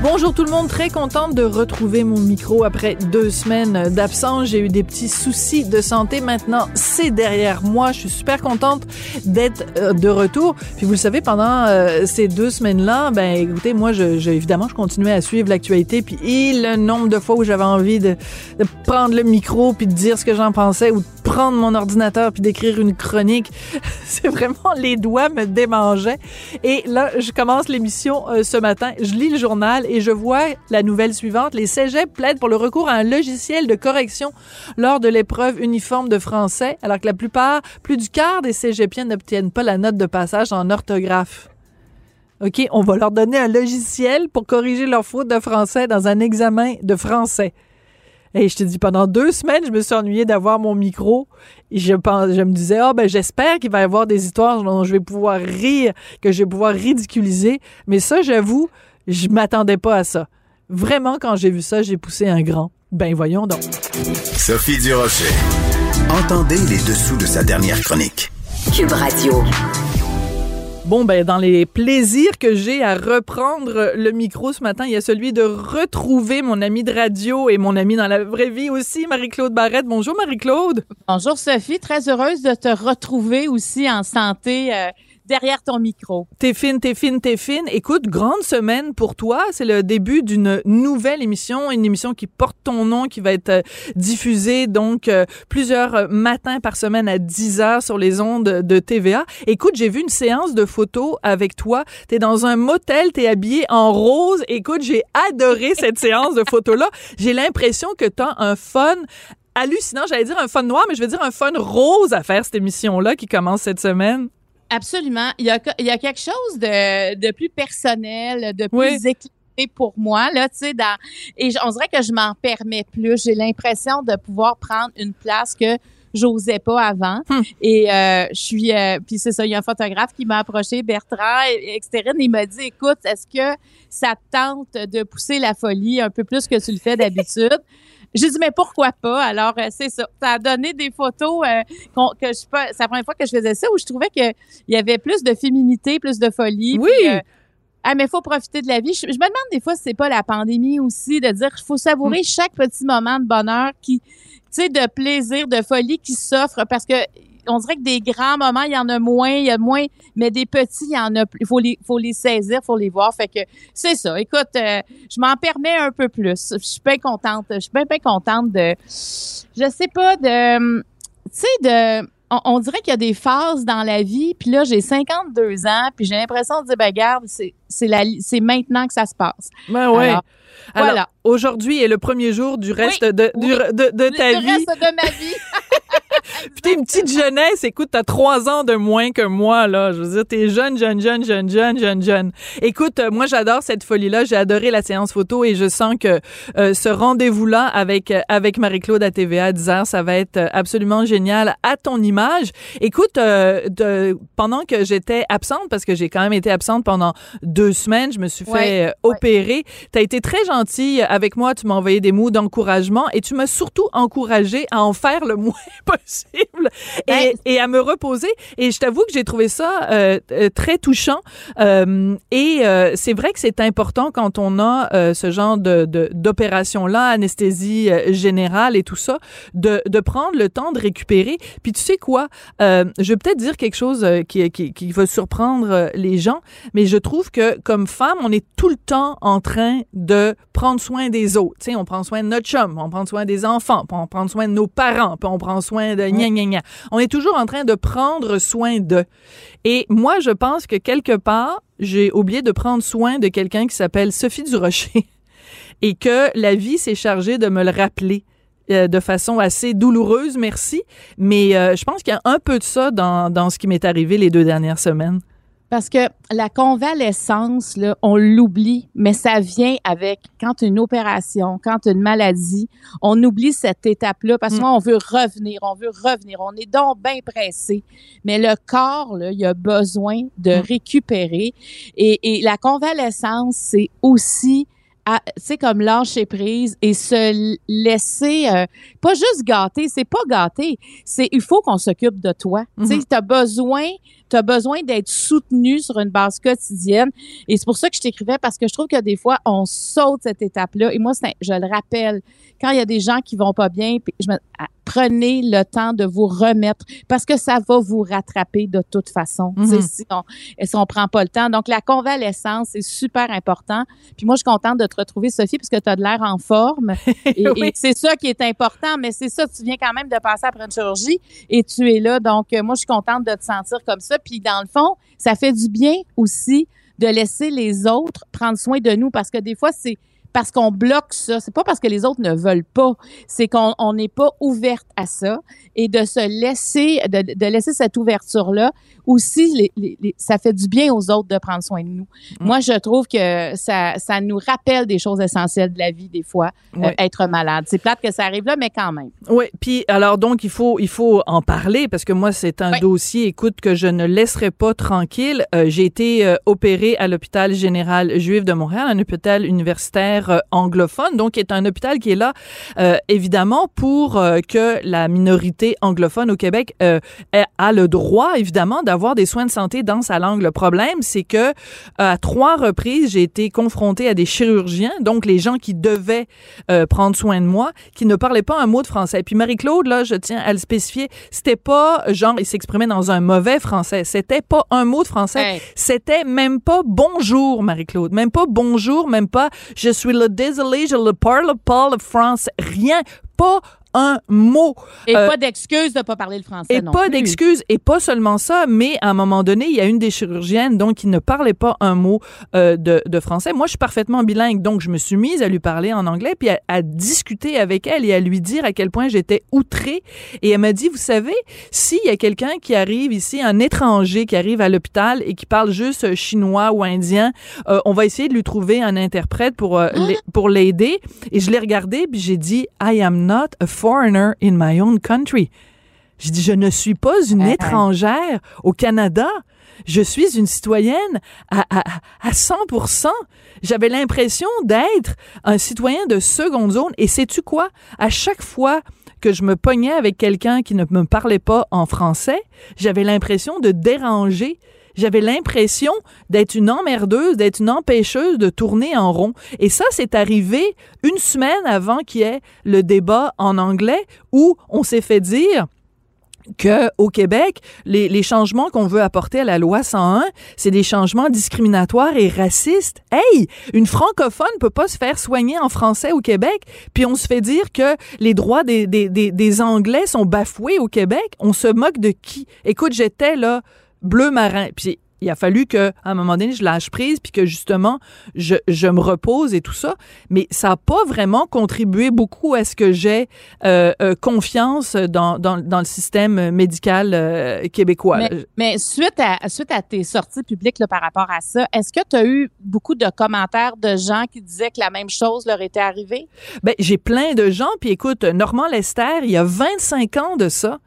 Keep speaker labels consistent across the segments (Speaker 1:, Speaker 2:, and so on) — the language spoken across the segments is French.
Speaker 1: Bonjour tout le monde, très contente de retrouver mon micro après deux semaines d'absence. J'ai eu des petits soucis de santé. Maintenant, c'est derrière moi. Je suis super contente d'être euh, de retour. Puis vous le savez, pendant euh, ces deux semaines-là, ben écoutez, moi, je, évidemment, je continuais à suivre l'actualité. Puis et le nombre de fois où j'avais envie de, prendre le micro puis de dire ce que j'en pensais prendre mon ordinateur puis d'écrire une chronique, c'est vraiment les doigts me démangeaient. Et là, je commence l'émission euh, ce matin. Je lis le journal et je vois la nouvelle suivante. Les cégeps plaident pour le recours à un logiciel de correction lors de l'épreuve uniforme de français, alors que la plupart, plus du quart des cégepiens n'obtiennent pas la note de passage en orthographe. OK, on va leur donner un logiciel pour corriger leurs fautes de français dans un examen de français. Et je te dis, pendant deux semaines, je me suis ennuyée d'avoir mon micro. Et je, pense, je me disais, ah, oh, ben, j'espère qu'il va y avoir des histoires dont je vais pouvoir rire, que je vais pouvoir ridiculiser. Mais ça, j'avoue, je m'attendais pas à ça. Vraiment, quand j'ai vu ça, j'ai poussé un grand. Ben voyons donc.
Speaker 2: Sophie Durocher. Entendez les dessous de sa dernière chronique.
Speaker 3: Cube Radio.
Speaker 1: Bon, ben, dans les plaisirs que j'ai à reprendre le micro ce matin, il y a celui de retrouver mon ami de radio et mon ami dans la vraie vie aussi, Marie-Claude Barrette. Bonjour, Marie-Claude.
Speaker 4: Bonjour, Sophie. Très heureuse de te retrouver aussi en santé. Euh derrière ton micro.
Speaker 1: T'es fine, t'es fine, t'es fine. Écoute, grande semaine pour toi. C'est le début d'une nouvelle émission, une émission qui porte ton nom, qui va être euh, diffusée donc euh, plusieurs euh, matins par semaine à 10 heures sur les ondes de TVA. Écoute, j'ai vu une séance de photos avec toi. T'es dans un motel, t'es habillé en rose. Écoute, j'ai adoré cette séance de photos-là. J'ai l'impression que t'as un fun hallucinant. J'allais dire un fun noir, mais je vais dire un fun rose à faire cette émission-là qui commence cette semaine.
Speaker 4: Absolument. Il y a, il y a quelque chose de, de plus personnel, de plus oui. éclairé pour moi là, tu sais dans et on dirait que je m'en permets plus, j'ai l'impression de pouvoir prendre une place que j'osais pas avant
Speaker 1: Hmm.
Speaker 4: et euh, je suis euh, puis c'est ça, il y a un photographe qui m'a approché Bertrand externe, il m'a dit écoute, est-ce que ça te tente de pousser la folie un peu plus que tu le fais d'habitude? J'ai dit mais pourquoi pas? Alors euh, c'est ça. Ça a donné des photos euh, que je pas. C'est la première fois que je faisais ça où je trouvais que il y avait plus de féminité, plus de folie.
Speaker 1: Oui.
Speaker 4: Puis, euh, ah mais faut profiter de la vie. Je, je me demande des fois si c'est pas la pandémie aussi de dire qu'il faut savourer mm. chaque petit moment de bonheur qui, tu sais, de plaisir, de folie qui s'offre parce que on dirait que des grands moments, il y en a moins, il y a moins, mais des petits, il y en a plus. Il faut les, faut les saisir, faut les voir. Fait que c'est ça. Écoute, euh, je m'en permets un peu plus. Je suis bien contente. Je suis bien, bien contente de, je sais pas, de, tu sais, de, on, on, dirait qu'il y a des phases dans la vie. Puis là, j'ai 52 ans, puis j'ai l'impression de dire, ben garde, c'est, c'est la, c'est maintenant que ça se passe.
Speaker 1: Ben ouais.
Speaker 4: Alors, voilà.
Speaker 1: aujourd'hui est le premier jour du reste
Speaker 4: Oui,
Speaker 1: de,
Speaker 4: oui.
Speaker 1: de, de ta
Speaker 4: le
Speaker 1: vie.
Speaker 4: reste de ma vie.
Speaker 1: Puis t'es une petite jeunesse, écoute, t'as trois ans de moins que moi, là. Je veux dire, t'es jeune, jeune, jeune, jeune, jeune, jeune, jeune. Écoute, euh, moi, j'adore cette folie-là. J'ai adoré la séance photo et je sens que euh, ce rendez-vous-là avec, euh, avec Marie-Claude à TVA à 10 heures, ça va être absolument génial à ton image. Écoute, euh, de- pendant que j'étais absente, parce que j'ai quand même été absente pendant deux semaines, je me suis fait
Speaker 4: Ouais,
Speaker 1: opérer. T'as été très gentille avec moi. Tu m'as envoyé des mots d'encouragement et tu m'as surtout encouragé à en faire le moins possible et, et à me reposer. Et je t'avoue que j'ai trouvé ça euh, euh, très touchant. Euh, et euh, c'est vrai que c'est important quand on a euh, ce genre de, de- d'opération-là, anesthésie euh, générale et tout ça, de, de prendre le temps de récupérer. Puis tu sais quoi? Euh, je vais peut-être dire quelque chose qui, qui, qui va surprendre les gens, mais je trouve que comme femme, on est tout le temps en train de prendre soin des autres. Tu sais, on prend soin de notre chum, on prend soin des enfants, puis on prend soin de nos parents, puis on prend soin de gna gna gna. On est toujours en train de prendre soin d'eux. Et moi, je pense que quelque part, j'ai oublié de prendre soin de quelqu'un qui s'appelle Sophie Durocher et que la vie s'est chargée de me le rappeler euh, de façon assez douloureuse, merci. Mais euh, je pense qu'il y a un peu de ça dans, dans ce qui m'est arrivé les deux dernières semaines.
Speaker 4: Parce que la convalescence, là, on l'oublie, mais ça vient avec quand une opération, quand une maladie, on oublie cette étape-là parce
Speaker 1: Mm.
Speaker 4: qu'on veut revenir, on veut revenir, on est donc bien pressé. Mais le corps, là, il a besoin de
Speaker 1: Mm.
Speaker 4: récupérer. Et, et la convalescence, c'est aussi tu sais, comme lâcher prise et se laisser, euh, pas juste gâter, c'est pas gâter, c'est il faut qu'on s'occupe de toi. Tu sais,
Speaker 1: Mhm.
Speaker 4: t'as besoin, t'as besoin d'être soutenu sur une base quotidienne. Et c'est pour ça que je t'écrivais parce que je trouve que des fois, on saute cette étape-là. Et moi, c'est un- je le rappelle, quand il y a des gens qui vont pas bien, puis je me, prenez le temps de vous remettre parce que ça va vous rattraper de toute façon.
Speaker 1: Mhm.
Speaker 4: si on, si on prend pas le temps. Donc, la convalescence, c'est super important. Puis moi, je suis contente de te retrouver, Sophie, parce que tu as de l'air en forme. Et, c'est ça qui est important, mais c'est ça, tu viens quand même de passer après une chirurgie et tu es là. Donc, euh, moi, je suis contente de te sentir comme ça. Puis, dans le fond, ça fait du bien aussi de laisser les autres prendre soin de nous parce que des fois, c'est parce qu'on bloque ça. C'est pas parce que les autres ne veulent pas. C'est qu'on on n'est pas ouverte à ça et de se laisser, de, de laisser cette ouverture-là aussi, les- les- les- ça fait du bien aux autres de prendre soin de nous.
Speaker 1: Mm.
Speaker 4: Moi, je trouve que ça, ça nous rappelle des choses essentielles de la vie, des fois, euh, être malade. C'est plate que ça arrive là, mais quand même.
Speaker 1: Oui, puis alors donc il faut il faut en parler parce que moi c'est un
Speaker 4: Oui.
Speaker 1: dossier écoute que je ne laisserai pas tranquille. Euh, j'ai été euh, opérée à l'hôpital général juif de Montréal, un hôpital universitaire euh, anglophone, donc qui est un hôpital qui est là euh, évidemment pour euh, que la minorité anglophone au Québec euh, ait- a le droit évidemment d'avoir des soins de santé dans sa langue. Le problème c'est que à trois reprises j'ai été confrontée à des chirurgiens, donc les gens qui devaient prendre soin de moi, qui ne parlait pas un mot de français. Puis Marie-Claude, là, je tiens à le spécifier, c'était pas genre, il s'exprimait dans un mauvais français. C'était pas un mot de français.
Speaker 4: Hey.
Speaker 1: C'était même pas bonjour, Marie-Claude. Même pas bonjour, même pas je suis le désolé, je ne parle pas le français. Rien. Pas un mot.
Speaker 4: Et
Speaker 1: Euh,
Speaker 4: pas d'excuse de pas parler le français
Speaker 1: Et
Speaker 4: non
Speaker 1: pas
Speaker 4: plus.
Speaker 1: d'excuses, et pas seulement ça, mais à un moment donné, il y a une des chirurgiennes donc qui ne parlait pas un mot euh, de, de français. Moi, je suis parfaitement bilingue, donc je me suis mise à lui parler en anglais, puis à, à discuter avec elle et à lui dire à quel point j'étais outrée. Et elle m'a dit, vous savez, s'il y a quelqu'un qui arrive ici, un étranger qui arrive à l'hôpital et qui parle juste euh, chinois ou indien, euh, on va essayer de lui trouver un interprète pour l'ai- pour l'aider. Et je l'ai regardé, puis j'ai dit, I am not a foreigner in my own country. J'ai dit, je ne suis pas une
Speaker 4: Uh-huh.
Speaker 1: étrangère au Canada. Je suis une citoyenne à, à, à 100 J'avais l'impression d'être un citoyen de seconde zone. Et sais-tu quoi? À chaque fois que je me pognais avec quelqu'un qui ne me parlait pas en français, j'avais l'impression de déranger. J'avais l'impression d'être une emmerdeuse, d'être une empêcheuse de tourner en rond. Et ça, c'est arrivé une semaine avant qu'il y ait le débat en anglais où on s'est fait dire que au Québec, les, les changements qu'on veut apporter à la loi 101, c'est des changements discriminatoires et racistes. Hey, une francophone peut pas se faire soigner en français au Québec, puis on se fait dire que les droits des, Anglais sont bafoués au Québec. On se moque de qui? Écoute, j'étais là bleu marin, puis il a fallu que à un moment donné je lâche prise puis que justement je, je me repose et tout ça mais ça n'a pas vraiment contribué beaucoup à ce que j'ai euh, euh, confiance dans, dans, dans le système médical euh, québécois
Speaker 4: Mais, mais suite, à, suite à tes sorties publiques là, par rapport à ça, est-ce que tu as eu beaucoup de commentaires de gens qui disaient que la même chose leur était arrivée?
Speaker 1: Ben, j'ai plein de gens. Puis écoute, Normand Lester, il y a 25 ans de ça,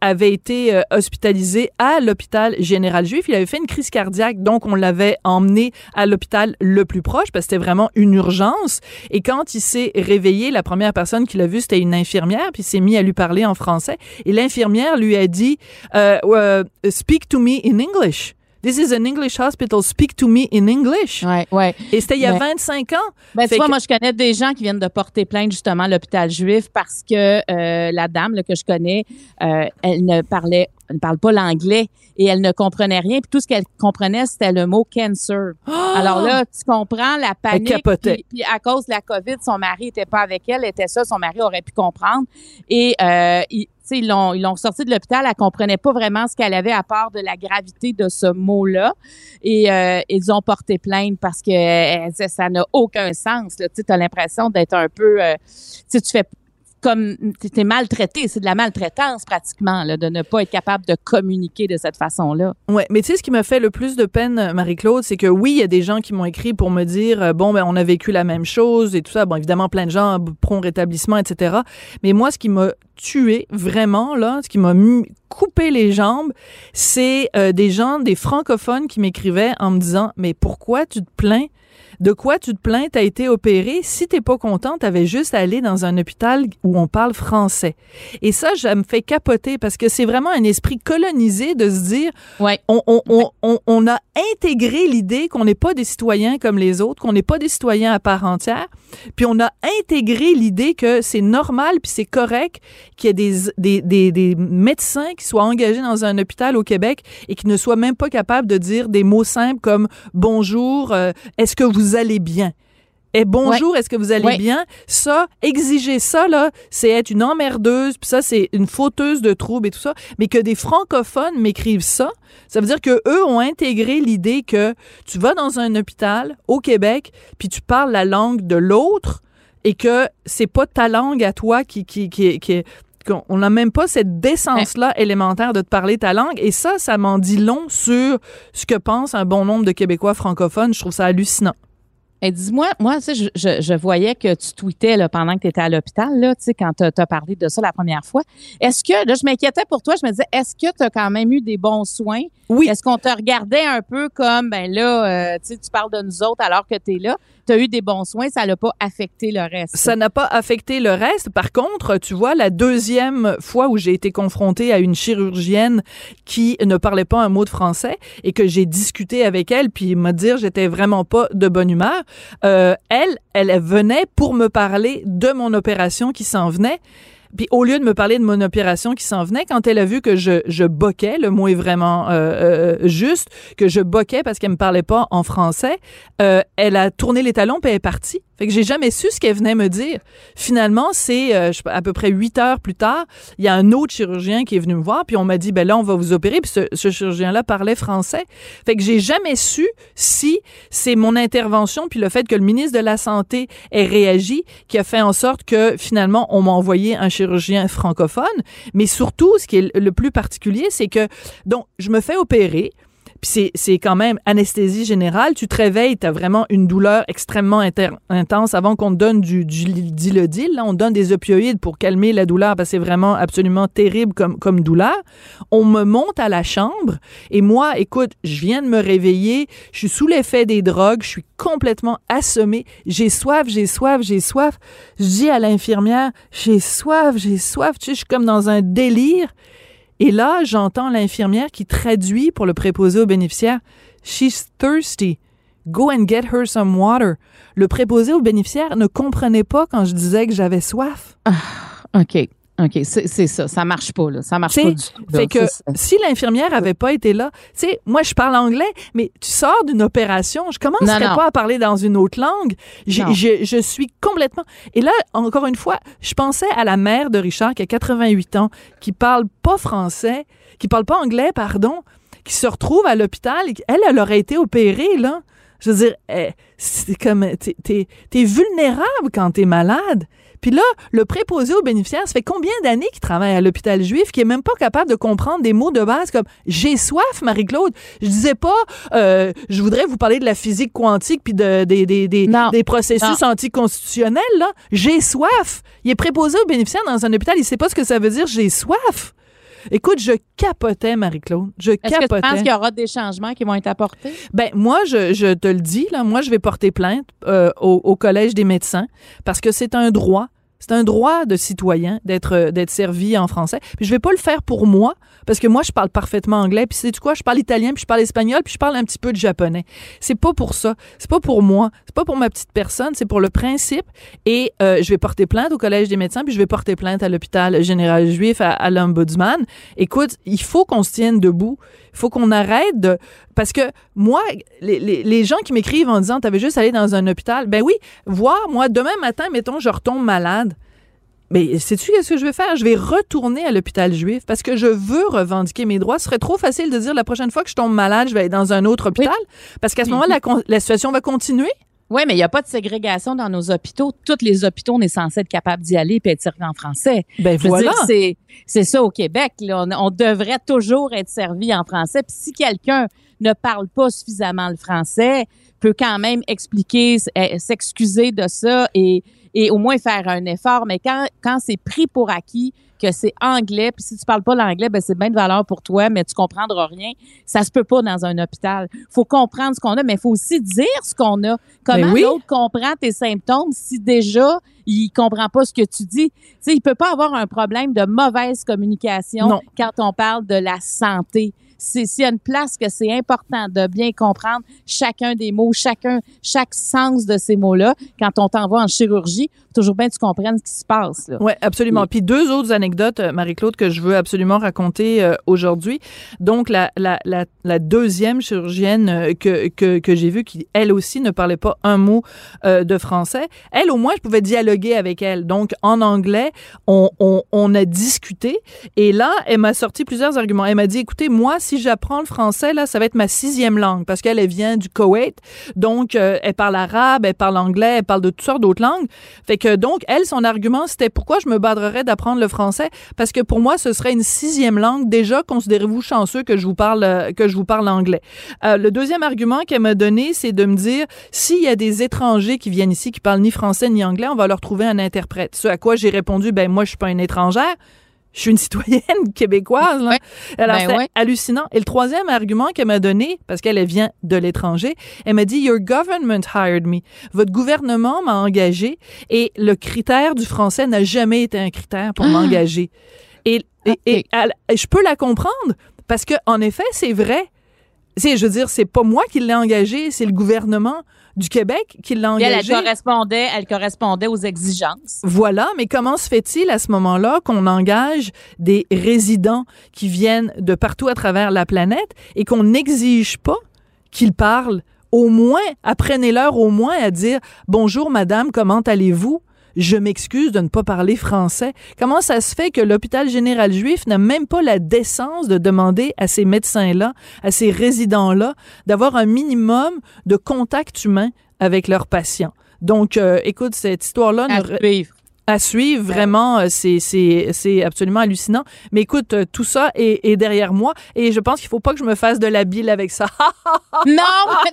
Speaker 1: avait été hospitalisé à l'hôpital général juif. Il avait fait une crise cardiaque, donc on l'avait emmené à l'hôpital le plus proche parce que c'était vraiment une urgence. Et quand il s'est réveillé, la première personne qui l'a vu, c'était une infirmière, puis il s'est mis à lui parler en français. Et l'infirmière lui a dit euh, euh, Speak to me in English. This is an English hospital. Speak to me in English.
Speaker 4: Ouais, ouais.
Speaker 1: Et c'était il y a
Speaker 4: Mais-
Speaker 1: 25 ans.
Speaker 4: Ben, tu vois,
Speaker 1: que-
Speaker 4: moi, je connais des gens qui viennent de porter plainte justement à l'hôpital juif parce que euh, la dame là, que je connais, euh, elle ne parlait, ne parle pas l'anglais et elle ne comprenait rien. Puis tout ce qu'elle comprenait, c'était le mot cancer. Alors là, tu comprends la panique.
Speaker 1: capotait.
Speaker 4: Puis, puis à cause de la COVID, son mari était pas avec elle, était ça, son mari aurait pu comprendre. Et euh, il- tu sais, ils l'ont ils l'ont sorti de l'hôpital, elle comprenait pas vraiment ce qu'elle avait à part de la gravité de ce mot-là. Et euh, ils ont porté plainte parce que euh, ça n'a aucun sens. Tu as l'impression d'être un peu... euh, tu sais, tu fais comme maltraité, c'est de la maltraitance pratiquement de ne pas être capable de communiquer de cette façon-là.
Speaker 1: Ouais, mais tu sais ce qui m'a fait le plus de peine, Marie-Claude, c'est que oui, il y a des gens qui m'ont écrit pour me dire euh, bon ben on a vécu la même chose et tout ça. Bon évidemment plein de gens pront rétablissement, etc. Mais moi, ce qui m'a tué vraiment là, ce qui m'a coupé les jambes, c'est euh, des gens, des francophones qui m'écrivaient en me disant mais pourquoi tu te plains de quoi tu te plains, t'as été opéré? Si t'es pas content, t'avais juste à aller dans un hôpital où on parle français. Et ça, ça me fait capoter parce que c'est vraiment un esprit colonisé de se dire,
Speaker 4: ouais.
Speaker 1: on, on, on, on, on a intégré l'idée qu'on n'est pas des citoyens comme les autres, qu'on n'est pas des citoyens à part entière, puis on a intégré l'idée que c'est normal puis c'est correct qu'il y ait des, des, des, des médecins qui soient engagés dans un hôpital au Québec et qui ne soient même pas capables de dire des mots simples comme bonjour, euh, est-ce que vous allez bien? Et bonjour,
Speaker 4: Ouais.
Speaker 1: est-ce que vous allez
Speaker 4: Ouais.
Speaker 1: bien? Ça, exiger ça, là, c'est être une emmerdeuse, puis ça, c'est une fauteuse de troubles et tout ça. Mais que des francophones m'écrivent ça, ça veut dire que eux ont intégré l'idée que tu vas dans un hôpital au Québec, puis tu parles la langue de l'autre, et que c'est pas ta langue à toi qui, qui, qui, qui qu'on n'a même pas cette décence-là élémentaire de te parler ta langue. Et ça, ça m'en dit long sur ce que pense un bon nombre de Québécois francophones. Je trouve ça hallucinant.
Speaker 4: Et dis-moi, moi, tu sais, je, je, je voyais que tu tweetais là, pendant que tu étais à l'hôpital, là, tu sais, quand tu as parlé de ça la première fois. Est-ce que, là, je m'inquiétais pour toi, je me disais, est-ce que tu as quand même eu des bons soins?
Speaker 1: Oui.
Speaker 4: Est-ce qu'on te regardait un peu comme, ben là, euh, tu sais, tu parles de nous autres alors que tu es là? Tu eu des bons soins, ça l'a pas affecté le reste.
Speaker 1: Ça n'a pas affecté le reste. Par contre, tu vois, la deuxième fois où j'ai été confrontée à une chirurgienne qui ne parlait pas un mot de français et que j'ai discuté avec elle, puis me dire j'étais vraiment pas de bonne humeur, euh, elle, elle venait pour me parler de mon opération qui s'en venait. Puis au lieu de me parler de mon opération qui s'en venait, quand elle a vu que je, je boquais, le mot est vraiment euh, euh, juste, que je boquais parce qu'elle me parlait pas en français, euh, elle a tourné les talons puis elle est partie. Fait que j'ai jamais su ce qu'elle venait me dire. Finalement, c'est euh, à peu près huit heures plus tard, il y a un autre chirurgien qui est venu me voir puis on m'a dit ben là on va vous opérer puis ce, ce chirurgien-là parlait français. Fait que j'ai jamais su si c'est mon intervention puis le fait que le ministre de la santé ait réagi qui a fait en sorte que finalement on m'a envoyé un chirurgien francophone. Mais surtout, ce qui est le plus particulier, c'est que donc je me fais opérer. Puis c'est, quand même anesthésie générale. Tu te réveilles, tu as vraiment une douleur extrêmement intense avant qu'on te donne du, du dilodil. Là, on donne des opioïdes pour calmer la douleur parce que c'est vraiment absolument terrible comme, comme douleur. On me monte à la chambre et moi, écoute, je viens de me réveiller, je suis sous l'effet des drogues, je suis complètement assommée, j'ai soif, j'ai soif, j'ai soif. Je dis à l'infirmière, j'ai soif, j'ai soif. Tu sais, je suis comme dans un délire. Et là, j'entends l'infirmière qui traduit pour le préposé aux bénéficiaires. She's thirsty. Go and get her some water. Le préposé aux bénéficiaires ne comprenait pas quand je disais que j'avais soif.
Speaker 4: OK. OK, c'est ça. Ça marche pas, là. Ça marche
Speaker 1: T'sais,
Speaker 4: pas du tout. là.
Speaker 1: Fait que si l'infirmière avait pas été là, tu sais, moi je parle anglais, mais tu sors d'une opération, je commencerais
Speaker 4: Non, non.
Speaker 1: pas à parler dans une autre langue. Je, je suis complètement. Et là, encore une fois, je pensais à la mère de Richard qui a 88 ans, qui parle pas français, qui parle pas anglais, pardon, qui se retrouve à l'hôpital. Elle, elle aurait été opérée là. Je veux dire, eh, c'est comme t'es t'es vulnérable quand t'es malade. Puis là, le préposé aux bénéficiaires, ça fait combien d'années qu'il travaille à l'hôpital juif qui est même pas capable de comprendre des mots de base comme j'ai soif, Marie-Claude. Je disais pas, euh, je voudrais vous parler de la physique quantique puis de, des, des, des, processus anticonstitutionnels. Là, j'ai soif. Il est préposé aux bénéficiaires dans un hôpital, il sait pas ce que ça veut dire. J'ai soif. Écoute, je capotais, Marie-Claude. Je
Speaker 4: Est-ce que tu penses qu'il y aura des changements qui vont être apportés?
Speaker 1: Ben moi, je, je te le dis là, moi je vais porter plainte euh, au, au collège des médecins parce que c'est un droit. C'est un droit de citoyen d'être euh, d'être servi en français. Puis je vais pas le faire pour moi parce que moi je parle parfaitement anglais. Puis sais tu quoi, je parle italien, puis je parle espagnol, puis je parle un petit peu de japonais. C'est pas pour ça. C'est pas pour moi. C'est pas pour ma petite personne. C'est pour le principe. Et euh, je vais porter plainte au collège des médecins, puis je vais porter plainte à l'hôpital général juif à, à l'ombudsman. Écoute, il faut qu'on se tienne debout. Il faut qu'on arrête de parce que moi, les, les, les gens qui m'écrivent en disant t'avais juste allé dans un hôpital, ben oui, voir moi demain matin, mettons, je retombe malade. Mais sais-tu qu'est-ce que je vais faire? Je vais retourner à l'hôpital juif parce que je veux revendiquer mes droits. Ce serait trop facile de dire la prochaine fois que je tombe malade, je vais aller dans un autre hôpital parce qu'à ce
Speaker 4: Oui.
Speaker 1: moment-là, la, la situation va continuer.
Speaker 4: Oui, mais il n'y a pas de ségrégation dans nos hôpitaux. Tous les hôpitaux, on est censé être capable d'y aller et être servi en français.
Speaker 1: Ben
Speaker 4: Je
Speaker 1: voilà.
Speaker 4: c'est, ça au Québec. Là. On, on devrait toujours être servi en français. Puis si quelqu'un ne parle pas suffisamment le français, peut quand même expliquer, eh, s'excuser de ça et, et au moins faire un effort. Mais quand, quand c'est pris pour acquis que c'est anglais, puis si tu parles pas l'anglais, ben c'est bien de valeur pour toi, mais tu comprendras rien. Ça se peut pas dans un hôpital. faut comprendre ce qu'on a, mais faut aussi dire ce qu'on a. Comment
Speaker 1: Ben oui.
Speaker 4: l'autre comprend tes symptômes si déjà il comprend pas ce que tu dis? Tu sais, il peut pas avoir un problème de mauvaise communication
Speaker 1: Non.
Speaker 4: quand on parle de la santé. C'est s'il y a une place que c'est important de bien comprendre chacun des mots, chacun, chaque sens de ces mots-là. Quand on t'envoie en chirurgie, toujours bien que tu comprennes ce qui se passe.
Speaker 1: Oui, absolument.
Speaker 4: Oui.
Speaker 1: Puis deux autres anecdotes, euh, Marie-Claude, que je veux absolument raconter euh, aujourd'hui. Donc, la, la, la, la deuxième chirurgienne euh, que, que, que j'ai vue, qui, elle aussi, ne parlait pas un mot euh, de français, elle, au moins, je pouvais dialoguer avec elle. Donc, en anglais, on, on, on a discuté. Et là, elle m'a sorti plusieurs arguments. Elle m'a dit, écoutez, moi, si j'apprends le français, là, ça va être ma sixième langue, parce qu'elle elle vient du Koweït. Donc, euh, elle parle arabe, elle parle anglais, elle parle de toutes sortes d'autres langues. Fait que donc, elle, son argument, c'était pourquoi je me badrerais d'apprendre le français? Parce que pour moi, ce serait une sixième langue. Déjà, considérez-vous chanceux que je vous parle, euh, que je vous parle anglais. Euh, le deuxième argument qu'elle m'a donné, c'est de me dire, s'il y a des étrangers qui viennent ici, qui parlent ni français ni anglais, on va leur trouver un interprète. Ce à quoi j'ai répondu, ben, moi, je suis pas une étrangère. Je suis une citoyenne québécoise. Là.
Speaker 4: Ouais.
Speaker 1: Alors,
Speaker 4: Ben ouais.
Speaker 1: hallucinant. Et le troisième argument qu'elle m'a donné, parce qu'elle elle vient de l'étranger, elle m'a dit Your government hired me. Votre gouvernement m'a engagé et le critère du français n'a jamais été un critère pour m'engager. Et, et, et elle- je peux la comprendre parce que en effet, c'est vrai. C'est, je veux dire, c'est pas moi qui l'ai engagé, c'est le gouvernement du Québec qui l'a
Speaker 4: Puis Elle, elle correspondait, elle correspondait aux exigences.
Speaker 1: Voilà, mais comment se fait-il à ce moment-là qu'on engage des résidents qui viennent de partout à travers la planète et qu'on n'exige pas qu'ils parlent au moins, apprenez-leur au moins à dire bonjour madame, comment allez-vous? Je m'excuse de ne pas parler français. Comment ça se fait que l'hôpital général juif n'a même pas la décence de demander à ces médecins-là, à ces résidents-là, d'avoir un minimum de contact humain avec leurs patients? Donc, euh, écoute, cette histoire-là
Speaker 4: À
Speaker 1: ne,
Speaker 4: suivre.
Speaker 1: À suivre. Vraiment, euh, c'est, c'est, c'est absolument hallucinant. Mais écoute, euh, tout ça est, est derrière moi et je pense qu'il faut pas que je me fasse de la bile avec ça.
Speaker 4: Non,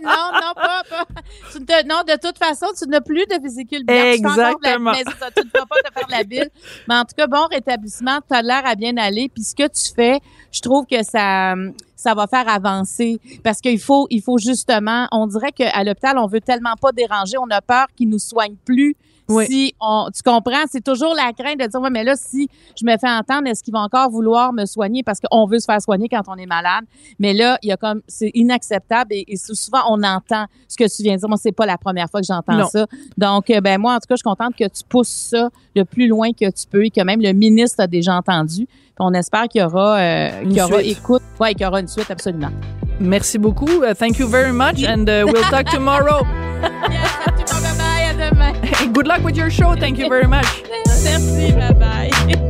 Speaker 4: non, non, pas, pas. Tu te- non, de toute façon, tu n'as plus de vésicule biliaire. Tu la-
Speaker 1: Exactement.
Speaker 4: mais tu ne peux pas te faire de la bile. Mais en tout cas, bon rétablissement, tu as l'air à bien aller. Puis ce que tu fais, je trouve que ça ça va faire avancer parce qu'il faut il faut justement, on dirait qu'à l'hôpital, on veut tellement pas déranger, on a peur qu'ils nous soignent plus.
Speaker 1: Oui.
Speaker 4: Si on, tu comprends, c'est toujours la crainte de dire, ouais, mais là, si je me fais entendre, est-ce qu'ils vont encore vouloir me soigner? Parce qu'on veut se faire soigner quand on est malade? Mais là, il y a comme, c'est inacceptable et, et souvent, on entend ce que tu viens de dire. Moi, c'est pas la première fois que j'entends ça. Donc, euh, ben, moi, en tout cas, je suis contente que tu pousses ça le plus loin que tu peux et que même le ministre a déjà entendu. Puis on espère qu'il y aura, euh, qu'il y aura
Speaker 1: suite.
Speaker 4: écoute. Ouais, qu'il y aura une suite, absolument.
Speaker 1: Merci beaucoup. Uh, thank you very much and uh, we'll talk tomorrow. Good luck with your show. Thank you very much.
Speaker 4: Merci, bye bye.